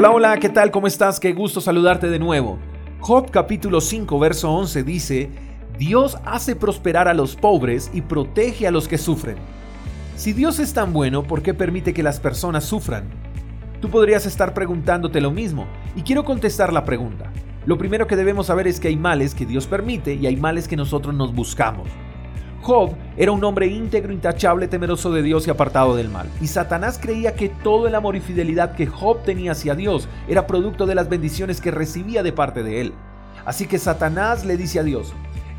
Hola, hola, ¿qué tal? ¿Cómo estás? Qué gusto saludarte de nuevo. Job capítulo 5, verso 11 dice, Dios hace prosperar a los pobres y protege a los que sufren. Si Dios es tan bueno, ¿por qué permite que las personas sufran? Tú podrías estar preguntándote lo mismo, y quiero contestar la pregunta. Lo primero que debemos saber es que hay males que Dios permite y hay males que nosotros nos buscamos. Job era un hombre íntegro, intachable, temeroso de Dios y apartado del mal. Y Satanás creía que todo el amor y fidelidad que Job tenía hacia Dios era producto de las bendiciones que recibía de parte de él. Así que Satanás le dice a Dios,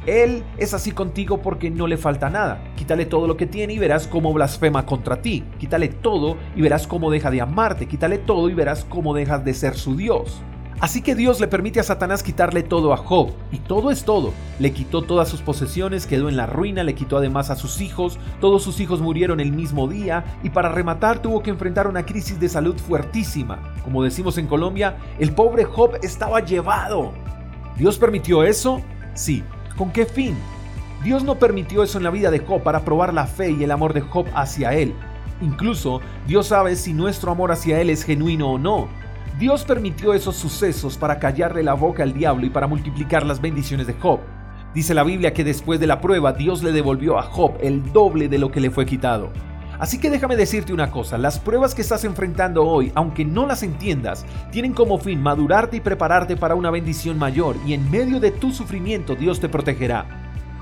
Él es así contigo porque no le falta nada. Quítale todo lo que tiene y verás cómo blasfema contra ti. Quítale todo y verás cómo deja de amarte. Quítale todo y verás cómo dejas de ser su Dios. Así que Dios le permite a Satanás quitarle todo a Job, y todo es todo. Le quitó todas sus posesiones, quedó en la ruina, le quitó además a sus hijos, todos sus hijos murieron el mismo día, y para rematar tuvo que enfrentar una crisis de salud fuertísima. Como decimos en Colombia, el pobre Job estaba llevado. ¿Dios permitió eso? Sí. ¿Con qué fin? Dios no permitió eso en la vida de Job para probar la fe y el amor de Job hacia él. Incluso Dios sabe si nuestro amor hacia él es genuino o no. Dios permitió esos sucesos para callarle la boca al diablo y para multiplicar las bendiciones de Job. Dice la Biblia que después de la prueba Dios le devolvió a Job el doble de lo que le fue quitado. Así que déjame decirte una cosa, las pruebas que estás enfrentando hoy, aunque no las entiendas, tienen como fin madurarte y prepararte para una bendición mayor y en medio de tu sufrimiento Dios te protegerá.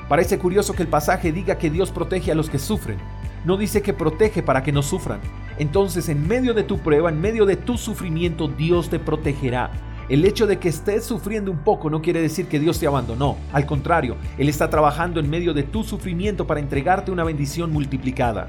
Parece curioso que el pasaje diga que Dios protege a los que sufren, no dice que protege para que no sufran. Entonces, en medio de tu prueba, en medio de tu sufrimiento, Dios te protegerá. El hecho de que estés sufriendo un poco no quiere decir que Dios te abandonó. Al contrario, Él está trabajando en medio de tu sufrimiento para entregarte una bendición multiplicada.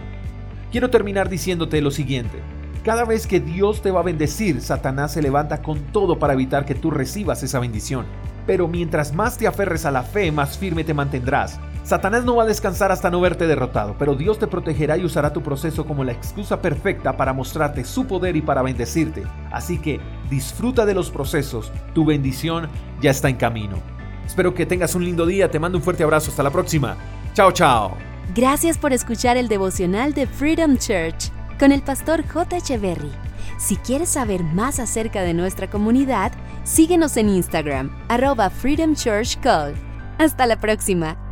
Quiero terminar diciéndote lo siguiente. Cada vez que Dios te va a bendecir, Satanás se levanta con todo para evitar que tú recibas esa bendición. Pero mientras más te aferres a la fe, más firme te mantendrás. Satanás no va a descansar hasta no verte derrotado, pero Dios te protegerá y usará tu proceso como la excusa perfecta para mostrarte su poder y para bendecirte. Así que disfruta de los procesos, tu bendición ya está en camino. Espero que tengas un lindo día, te mando un fuerte abrazo, hasta la próxima. Chao, chao. Gracias por escuchar el devocional de Freedom Church con el pastor J. Berry. Si quieres saber más acerca de nuestra comunidad, síguenos en Instagram, arroba Freedom Church Call. Hasta la próxima.